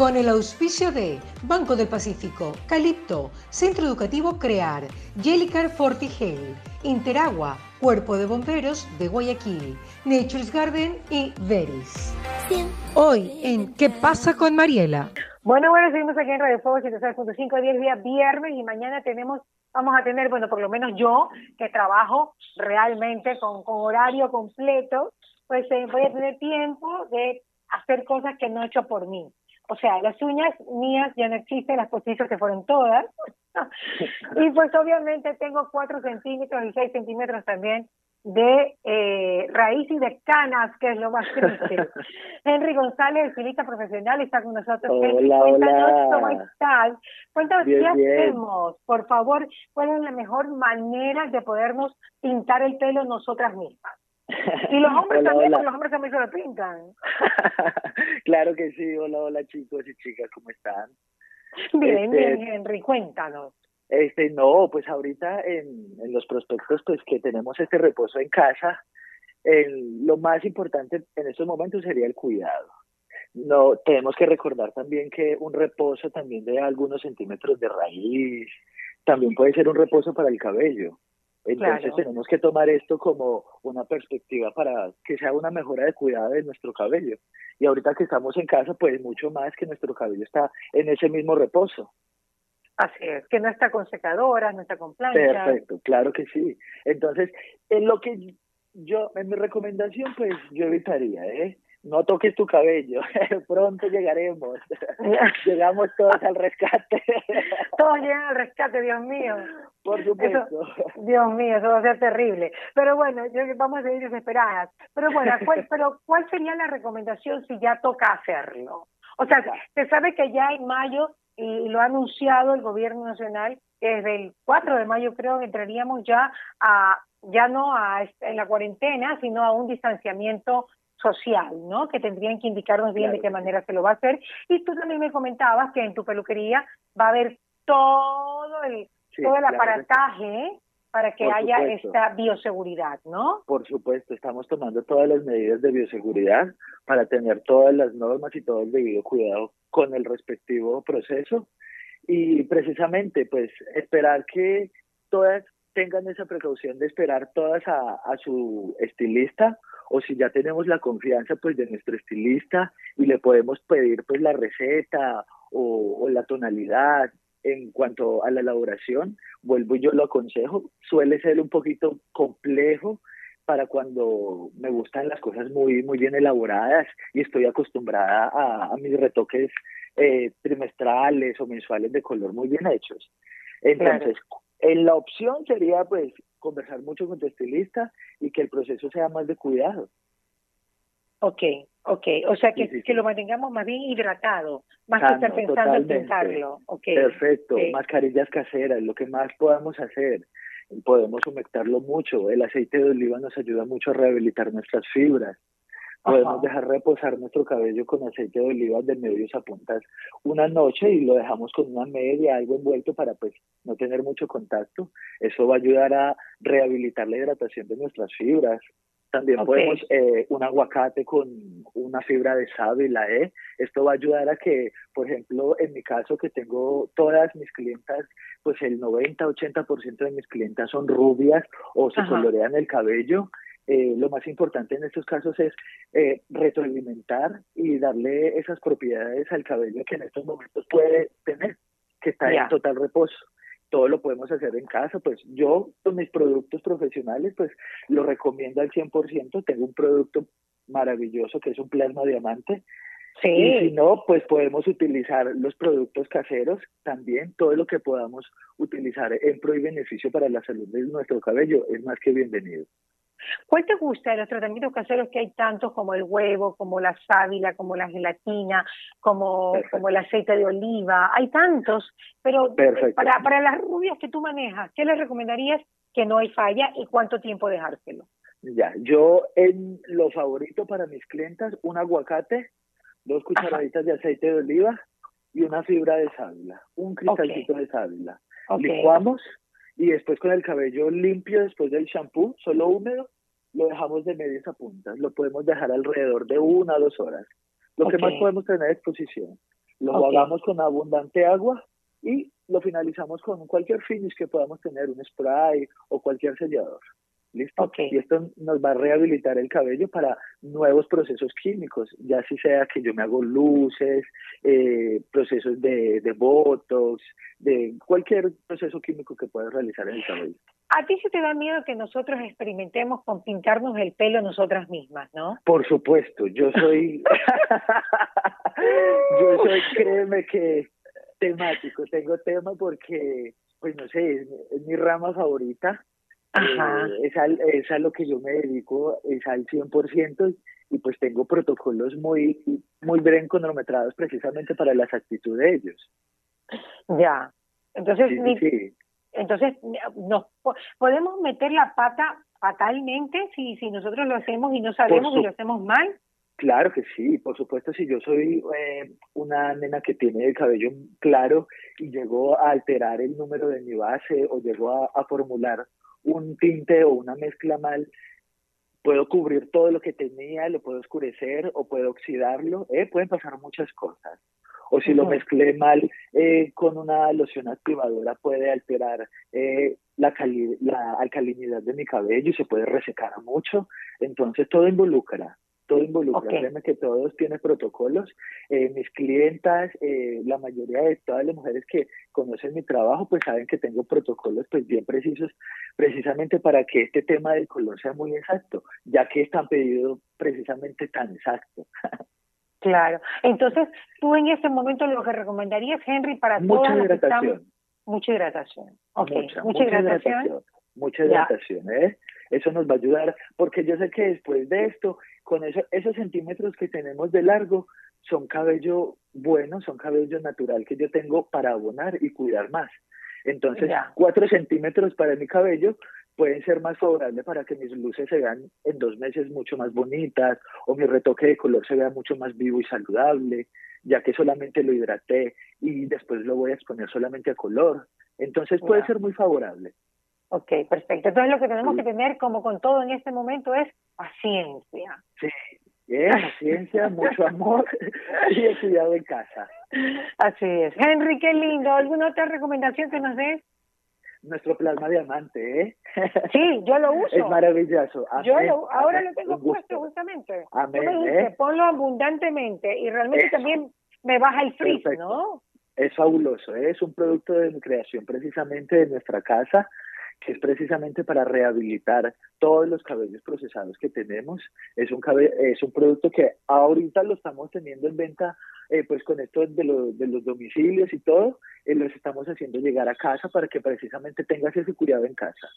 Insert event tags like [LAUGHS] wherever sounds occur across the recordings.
con el auspicio de Banco del Pacífico, Calipto, Centro Educativo Crear, Jellicar Fortigel, Interagua, Cuerpo de Bomberos de Guayaquil, Nature's Garden y Veris. Hoy en ¿Qué pasa con Mariela? Bueno, bueno, seguimos aquí en Radio Fuego 106.5, 10 días viernes y mañana tenemos, vamos a tener, bueno, por lo menos yo, que trabajo realmente con, con horario completo, pues eh, voy a tener tiempo de hacer cosas que no he hecho por mí. O sea, las uñas mías ya no existen, las postizas se fueron todas. [LAUGHS] y pues obviamente tengo 4 centímetros y 6 centímetros también de eh, raíz y de canas, que es lo más triste. [LAUGHS] Henry González, estilista profesional, está con nosotros. Hola, Cuéntanos hola. cómo estás. Cuéntanos Bien, qué bien. hacemos, por favor, cuál es la mejor manera de podernos pintar el pelo nosotras mismas. Y los [LAUGHS] hombres Hola, también, hola. los hombres también se lo pintan. [LAUGHS] claro que sí. Hola, hola chicos y chicas, ¿cómo están? Bien, Este- bien, Henry, cuéntanos. Este, no, pues ahorita en, en los prospectos, pues que tenemos este reposo en casa, el- lo más importante en estos momentos sería el cuidado. No, tenemos que recordar también que un reposo también de algunos centímetros de raíz, también puede ser un reposo para el cabello. Entonces Claro. tenemos que tomar esto como una perspectiva para que sea una mejora de cuidado de nuestro cabello. Y ahorita que estamos en casa, pues mucho más que nuestro cabello está en ese mismo reposo. Así es, que no está con secadoras, no está con plancha. Perfecto, claro que sí. Entonces, en lo que yo, en mi recomendación, pues yo evitaría, ¿eh? No toques tu cabello, [LAUGHS] pronto llegaremos. [LAUGHS] Llegamos todos al rescate. [LAUGHS] Todos llegan al rescate, Dios mío. Por supuesto. Dios mío, eso va a ser terrible. Pero bueno, yo, vamos a seguir desesperadas. Pero bueno, ¿cuál, pero ¿cuál sería la recomendación si ya toca hacerlo? O sea, se sabe que ya en mayo, y lo ha anunciado el gobierno nacional, que desde el 4 de mayo creo que entraríamos ya a, ya no a en la cuarentena, sino a un distanciamiento social, ¿no? Que tendrían que indicarnos bien Claro. de qué manera se lo va a hacer. Y tú también me comentabas que en tu peluquería va a haber todo el Sí, todo el claro aparataje para que Por haya supuesto. esta bioseguridad, ¿no? Por supuesto, estamos tomando todas las medidas de bioseguridad para tener todas las normas y todo el debido cuidado con el respectivo proceso y precisamente pues esperar que todas tengan esa precaución de esperar todas a, a su estilista o si ya tenemos la confianza pues de nuestro estilista y le podemos pedir pues la receta o, o la tonalidad en cuanto a la elaboración, vuelvo y yo lo aconsejo, suele ser un poquito complejo para cuando me gustan las cosas muy, muy bien elaboradas y estoy acostumbrada a, a mis retoques eh, trimestrales o mensuales de color muy bien hechos. Entonces, en la opción sería pues conversar mucho con tu estilista y que el proceso sea más de cuidado. Ok, ok. O sea, que, Sí, sí, que sí. lo mantengamos más bien hidratado, más que Sano, estar pensando en totalmente. pintarlo. Ok. Perfecto, mascarillas caseras, lo que más podamos hacer. Podemos humectarlo mucho. El aceite de oliva nos ayuda mucho a rehabilitar nuestras fibras. Podemos Ajá. dejar reposar nuestro cabello con aceite de oliva de medios a puntas una noche y lo dejamos con una media, algo envuelto para pues no tener mucho contacto. Eso va a ayudar a rehabilitar la hidratación de nuestras fibras. También podemos eh, un aguacate con una fibra de sábila, ¿eh? Esto va a ayudar a que, por ejemplo, en mi caso que tengo todas mis clientas, pues el 90-80% de mis clientas son rubias o se Ajá. colorean el cabello. Eh, lo más importante en estos casos es eh, retroalimentar y darle esas propiedades al cabello que en estos momentos puede tener, que está en total reposo. Todo lo podemos hacer en casa, pues yo con mis productos profesionales, pues lo recomiendo al 100%. Tengo un producto maravilloso que es un plasma diamante. Y si no, pues podemos utilizar los productos caseros también, todo lo que podamos utilizar en pro y beneficio para la salud de nuestro cabello es más que bienvenido. ¿Cuál te gusta de los tratamientos caseros que hay tantos como el huevo, como la sábila, como la gelatina, como, Perfecto. como el aceite de oliva? Hay tantos, pero Perfecto. para, para las rubias que tú manejas, ¿qué les recomendarías que no hay falla y cuánto tiempo dejárselo? Ya, yo en lo favorito para mis clientas, un aguacate, dos cucharaditas de aceite de oliva y una fibra de sábila, un cristalcito de sábila. Ok. Licuamos y después con el cabello limpio, después del shampoo, solo húmedo, lo dejamos de medias a puntas. Lo podemos dejar alrededor de una o dos horas. Lo que más podemos tener a exposición. Lo hagamos con abundante agua y lo finalizamos con cualquier finish que podamos tener, un spray o cualquier sellador. ¿Listo? Y esto nos va a rehabilitar el cabello para nuevos procesos químicos, ya si sea que yo me hago luces, eh, procesos de, de botox, de cualquier proceso químico que puedas realizar en el cabello. A ti se te da miedo que nosotros experimentemos con pintarnos el pelo nosotras mismas, ¿no? Por supuesto, yo soy, [LAUGHS] yo soy, créeme que temático, tengo tema porque, pues no sé, es mi rama favorita Ajá. Eh, es, al, es a lo que yo me dedico, es al 100% y pues tengo protocolos muy, muy bien cronometrados precisamente para la exactitud de ellos. Ya, entonces, entonces nos podemos meter la pata fatalmente si, si nosotros lo hacemos y no sabemos y lo hacemos mal. Claro que sí, por supuesto, si yo soy eh, una nena que tiene el cabello claro y llego a alterar el número de mi base o llego a formular un tinte o una mezcla mal, puedo cubrir todo lo que tenía, lo puedo oscurecer o puedo oxidarlo, ¿eh? pueden pasar muchas cosas. O si lo mezclé mal eh, con una loción activadora puede alterar eh, la, la alcalinidad de mi cabello y se puede resecar mucho. Entonces todo involucra todo involucra. Créeme que todos tienen protocolos. Eh, mis clientas, eh, la mayoría de todas las mujeres que conocen mi trabajo, pues saben que tengo protocolos pues bien precisos, precisamente para que este tema del color sea muy exacto, ya que es tan pedido precisamente tan exacto. [LAUGHS] Claro. Entonces, tú en este momento lo que recomendarías, Henry, para mucha hidratación. Mucha hidratación. Okay. Mucha, mucha, hidratación. Mucha hidratación, ¿eh? Eso nos va a ayudar, porque yo sé que después de esto con esos centímetros que tenemos de largo, son cabello bueno, son cabello natural que yo tengo para abonar y cuidar más. Entonces, cuatro centímetros para mi cabello pueden ser más favorables para que mis luces se vean en dos meses mucho más bonitas o mi retoque de color se vea mucho más vivo y saludable, ya que solamente lo hidraté y después lo voy a exponer solamente a color. Entonces puede ser muy favorable. Ok, perfecto. Entonces lo que tenemos que tener, como con todo en este momento, es paciencia. Sí, bien, [LAUGHS] paciencia, mucho amor y cuidado en casa. Así es. Henry, qué lindo. ¿Alguna otra recomendación que nos des? Nuestro plasma diamante, ¿eh? [LAUGHS] Sí, yo lo uso. Es maravilloso. yo ahora lo tengo puesto justamente. Amén. ¿eh? Ponlo abundantemente y realmente también me baja el frizz, ¿no? Es fabuloso, ¿eh? es un producto de mi creación precisamente de nuestra casa que es precisamente para rehabilitar todos los cabellos procesados que tenemos. Es un, es un producto que ahorita lo estamos teniendo en venta, eh, pues con esto de, de los domicilios y todo, eh, los estamos haciendo llegar a casa para que precisamente tengas ese cuidado en casa.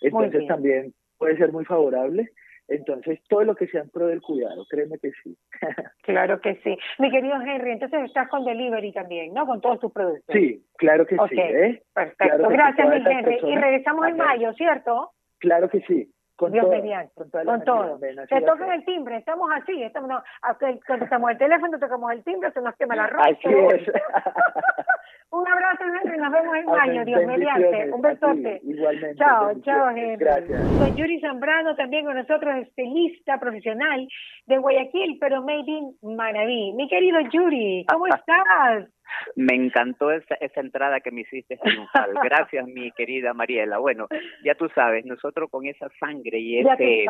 Entonces también puede ser muy favorable entonces, todo lo que sea en pro del cuidado, créeme que sí. [LAUGHS] claro que sí. Mi querido Henry, entonces estás con delivery también, ¿no? Con todos tus productos. Sí, claro que sí. ¿eh? Perfecto. Gracias, mi Henry. Y regresamos en mayo, ¿cierto? Claro que sí. Con Dios mediante, con, con todo. Se tocan el timbre, estamos así, estamos, no, contestamos el teléfono, tocamos el timbre, se nos quema la ropa. Así es. [LAUGHS] Un abrazo, Henry. Nos vemos en mayo, Dios mediante. Un besote. Igualmente. Chao, chao, Henry. Gracias. Soy Yuri Zambrano, también con nosotros, estilista profesional de Guayaquil, pero made in Manaví. Mi querido Yuri, ¿cómo [LAUGHS] estás? Me encantó esa, esa entrada que me hiciste triunfal. [LAUGHS] Gracias, mi querida Mariela. Bueno, ya tú sabes, nosotros con esa sangre y ese,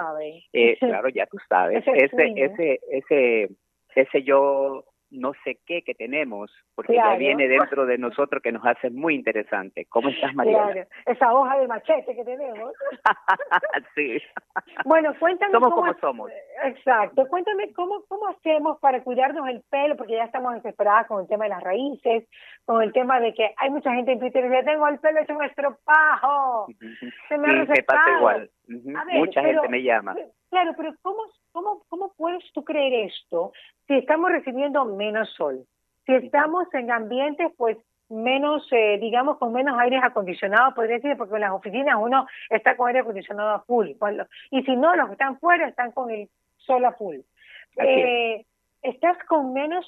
eh, claro, ya tú sabes, [LAUGHS] ese, ese, ese, ese yo no sé qué que tenemos, porque ya viene dentro de nosotros que nos hace muy interesante. ¿Cómo estás, María? Claro. Esa hoja de machete que tenemos. [LAUGHS] sí. Bueno, cuéntame somos como somos. Exacto. Cuéntame cómo, cómo hacemos para cuidarnos el pelo, porque ya estamos desesperadas con el tema de las raíces, con el tema de que hay mucha gente en Twitter que dice, tengo el pelo hecho un estropajo. Se me, sí, pasa igual. Mucha gente me llama. Claro, pero ¿cómo, cómo, ¿cómo puedes tú creer esto si estamos recibiendo menos sol? Si estamos en ambientes, pues, menos, eh, digamos, con menos aires acondicionados, podría decir, porque en las oficinas uno está con aire acondicionado a full. y si no, los que están fuera están con el sol a full. Eh, estás con menos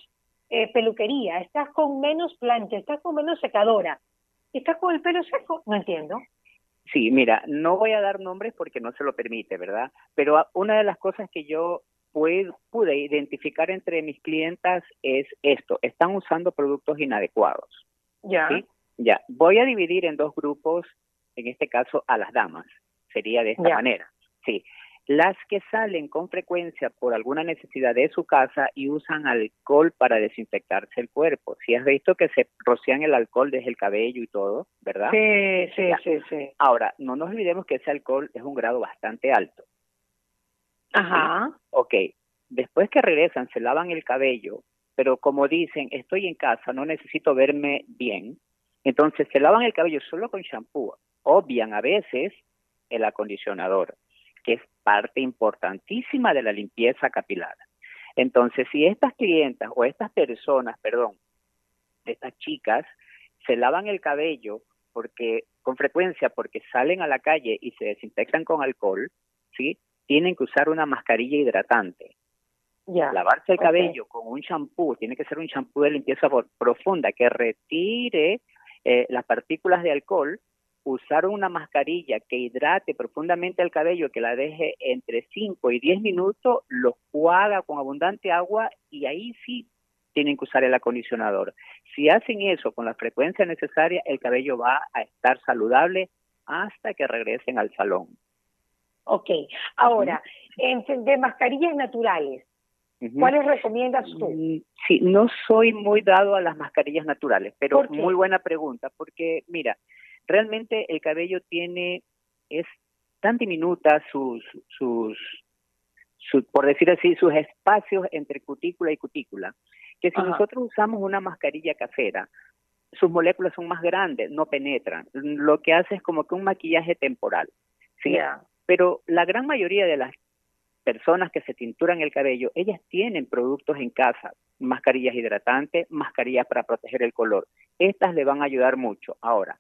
eh, peluquería, estás con menos plancha, estás con menos secadora, estás con el pelo seco, no entiendo. Sí, mira, no voy a dar nombres porque no se lo permite, ¿verdad? Pero una de las cosas que yo pude identificar entre mis clientas es esto, están usando productos inadecuados. Ya. Ya, voy a dividir en dos grupos, en este caso a las damas, sería de esta manera. Sí, las que salen con frecuencia por alguna necesidad de su casa y usan alcohol para desinfectarse el cuerpo. Si has visto que se rocian el alcohol desde el cabello y todo, ¿verdad? Sí, sí, sí, sí. Ahora, no nos olvidemos que ese alcohol es un grado bastante alto. Ajá. Ok, después que regresan, se lavan el cabello, pero como dicen, estoy en casa, no necesito verme bien, entonces se lavan el cabello solo con shampoo, obvian a veces el acondicionador, que es parte importantísima de la limpieza capilar. Entonces, si estas clientas o estas personas, perdón, estas chicas, se lavan el cabello porque con frecuencia porque salen a la calle y se desinfectan con alcohol, ¿sí? Tienen que usar una mascarilla hidratante. Lavarse el cabello con un champú, tiene que ser un champú de limpieza profunda que retire eh, las partículas de alcohol, usar una mascarilla que hidrate profundamente el cabello, que la deje entre 5 y 10 minutos, lo juega con abundante agua y ahí sí tienen que usar el acondicionador. Si hacen eso con la frecuencia necesaria, el cabello va a estar saludable hasta que regresen al salón. Ok, ahora, de mascarillas naturales, ¿Cuáles recomiendas tú? Mm, sí, no soy muy dado a las mascarillas naturales, pero muy buena pregunta, porque mira, realmente el cabello tiene, es tan diminuta sus, sus, por decir así, sus espacios entre cutícula y cutícula, que si nosotros usamos una mascarilla casera, sus moléculas son más grandes, no penetran. Lo que hace es como que un maquillaje temporal. ¿sí? Pero la gran mayoría de las personas que se tinturan el cabello, ellas tienen productos en casa, mascarillas hidratantes, mascarillas para proteger el color. Estas le van a ayudar mucho. Ahora,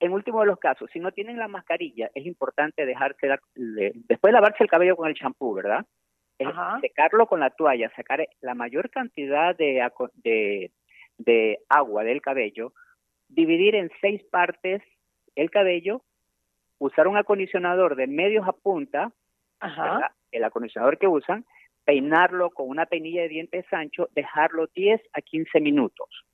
en último de los casos, si no tienen la mascarilla, es importante dejarse, después de lavarse el cabello con el champú, ¿verdad? secarlo con la toalla, sacar la mayor cantidad de, de, de agua del cabello, dividir en seis partes el cabello, usar un acondicionador de medios a punta, Ajá el acondicionador que usan, peinarlo con una peinilla de dientes ancho, dejarlo 10 a 15 minutos.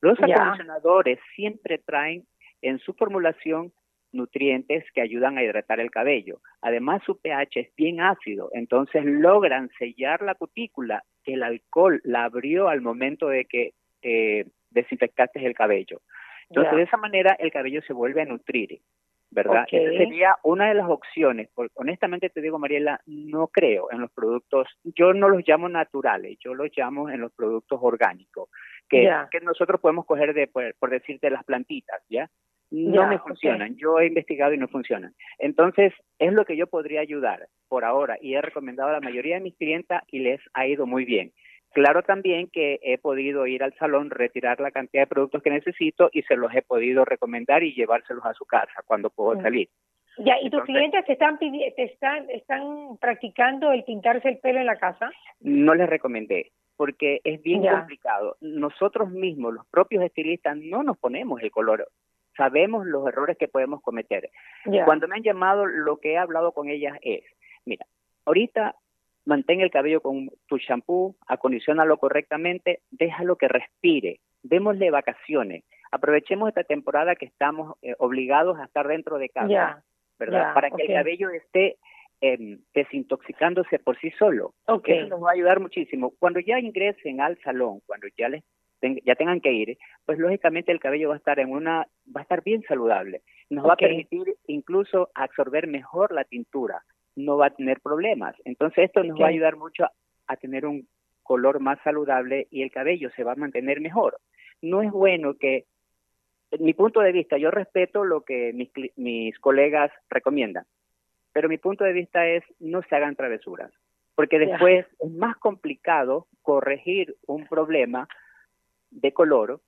Los acondicionadores siempre traen en su formulación nutrientes que ayudan a hidratar el cabello. Además, su pH es bien ácido, entonces logran sellar la cutícula que el alcohol la abrió al momento de que eh, desinfectaste el cabello. Entonces, de esa manera, el cabello se vuelve a nutrir. ¿verdad? Esa sería una de las opciones. honestamente te digo, Mariela, no creo en los productos, yo no los llamo naturales, yo los llamo en los productos orgánicos, que, que nosotros podemos coger de, por, decirte, las plantitas, ¿ya? No me funcionan, yo he investigado y no funcionan. Entonces, es lo que yo podría ayudar por ahora y he recomendado a la mayoría de mis clientes y les ha ido muy bien. Claro también que he podido ir al salón, retirar la cantidad de productos que necesito y se los he podido recomendar y llevárselos a su casa cuando puedo salir. Ya, ¿y tus clientes te están, te están, están practicando el pintarse el pelo en la casa? No les recomendé, porque es bien complicado. Nosotros mismos, los propios estilistas, no nos ponemos el color. Sabemos los errores que podemos cometer. Cuando me han llamado, lo que he hablado con ellas es, mira, ahorita mantén el cabello con tu shampoo, acondicionalo correctamente, déjalo que respire, démosle vacaciones, aprovechemos esta temporada que estamos eh, obligados a estar dentro de casa, ¿verdad? Para que el cabello esté em, desintoxicándose por sí solo. Eso nos va a ayudar muchísimo. Cuando ya ingresen al salón, cuando ya les ya tengan que ir, pues lógicamente el cabello va a estar en una va a estar bien saludable. Nos va a permitir incluso absorber mejor la tintura no va a tener problemas. Entonces esto nos va a ayudar mucho a, tener un color más saludable y el cabello se va a mantener mejor. No es bueno que, en mi punto de vista, yo respeto lo que mis, mis colegas recomiendan, pero mi punto de vista es no se hagan travesuras, porque después es más complicado corregir un problema de color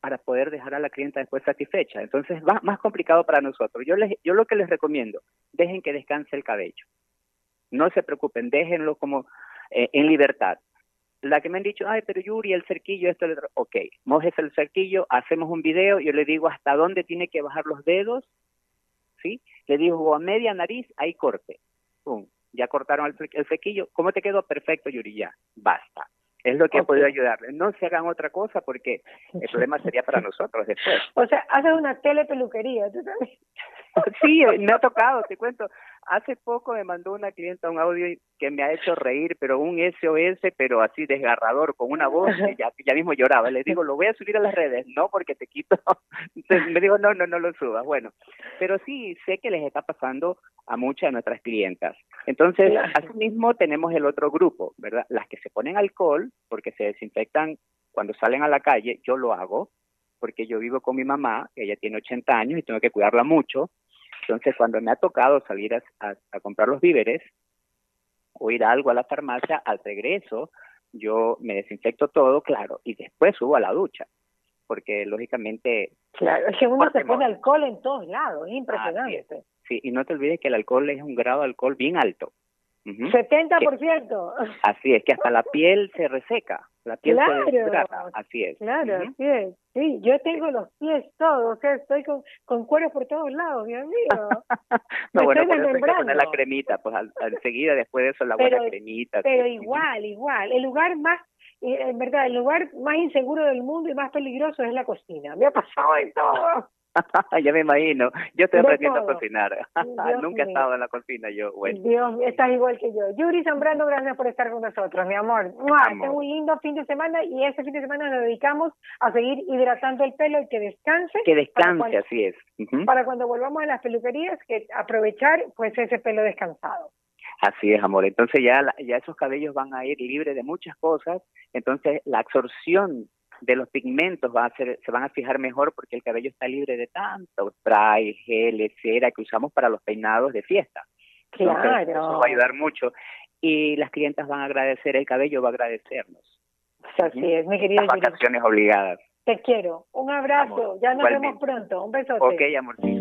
para poder dejar a la clienta después satisfecha. Entonces va más complicado para nosotros. Yo, les, yo lo que les recomiendo, dejen que descanse el cabello. No se preocupen, déjenlo como eh, en libertad. La que me han dicho, ay, pero Yuri, el cerquillo, esto, el otro. Ok, mojes el cerquillo, hacemos un video, yo le digo hasta dónde tiene que bajar los dedos, ¿sí? Le digo a media nariz, ahí corte. Pum. ya cortaron el, el flequillo, ¿cómo te quedó? Perfecto, Yuri, ya, basta. Es lo que ha podido ayudarle. No se hagan otra cosa porque el problema sería para nosotros después. O sea, haces una telepeluquería, ¿tú sabes? Sí, me ha tocado, te cuento. Hace poco me mandó una clienta un audio que me ha hecho reír, pero un SOS, pero así desgarrador, con una voz que ya, ya mismo lloraba. Le digo, lo voy a subir a las redes, no porque te quito. [LAUGHS] Entonces me dijo, no, no, no lo subas. Bueno, pero sí sé que les está pasando a muchas de nuestras clientas. Entonces, asimismo tenemos el otro grupo, ¿verdad? Las que se ponen alcohol porque se desinfectan cuando salen a la calle, yo lo hago, porque yo vivo con mi mamá, ella tiene 80 años y tengo que cuidarla mucho. Entonces, cuando me ha tocado salir a, a, comprar los víveres o ir a algo a la farmacia, al regreso yo me desinfecto todo, claro, y después subo a la ducha, porque lógicamente... Claro, es que uno se pone alcohol en todos lados, es impresionante. sí, y no te olvides que el alcohol es un grado de alcohol bien alto. 70%. así es, que hasta la piel se reseca, la piel claro, se así es. Claro, así es. Sí, yo tengo los pies todos, o sea, estoy con, con cuero por todos lados, Dios [LAUGHS] mío. no, bueno, por eso hay que poner la cremita, pues al, enseguida después de eso la buena cremita. Pero igual, igual, el lugar más, eh, en verdad, el lugar más inseguro del mundo y más peligroso es la cocina. Me ha pasado en todo. [LAUGHS] ya me imagino. Yo estoy aprendiendo a cocinar. [LAUGHS] Nunca he estado en la cocina yo. Bueno. Dios, estás igual que yo. Yuri Zambrano, gracias por estar con nosotros, mi amor. Tengo un lindo fin de semana y ese fin de semana nos dedicamos a seguir hidratando el pelo y que descanse. Que descanse, así es. Para cuando volvamos a las peluquerías, que aprovechar pues ese pelo descansado. Así es, amor. Entonces ya, ya esos cabellos van a ir libres de muchas cosas. Entonces la absorción de los pigmentos va a ser, se van a fijar mejor porque el cabello está libre de tanto spray, gel, cera que usamos para los peinados de fiesta. Claro. eso va a ayudar mucho. Y las clientas van a agradecer, el cabello va a agradecernos. Así es, mi querido. Las vacaciones obligadas. Te quiero. Un abrazo. ya nos vemos pronto. Un besote. Ok, amorcito.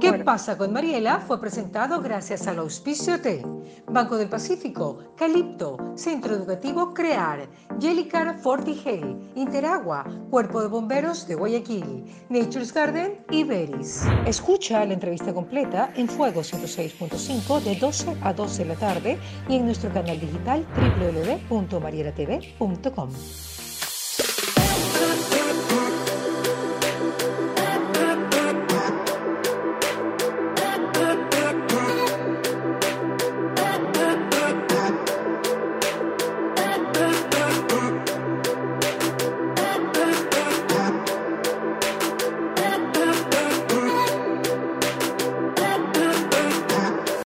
¿Qué pasa con Mariela? Fue presentado gracias al auspicio de Banco del Pacífico, Calipto, Centro Educativo Crear, Jellicar Fortigel, Interagua, Cuerpo de Bomberos de Guayaquil, Nature's Garden y Beris. Escucha la entrevista completa en Fuego 106.5 de 12 a 12 de la tarde y en nuestro canal digital www.marielatv.com.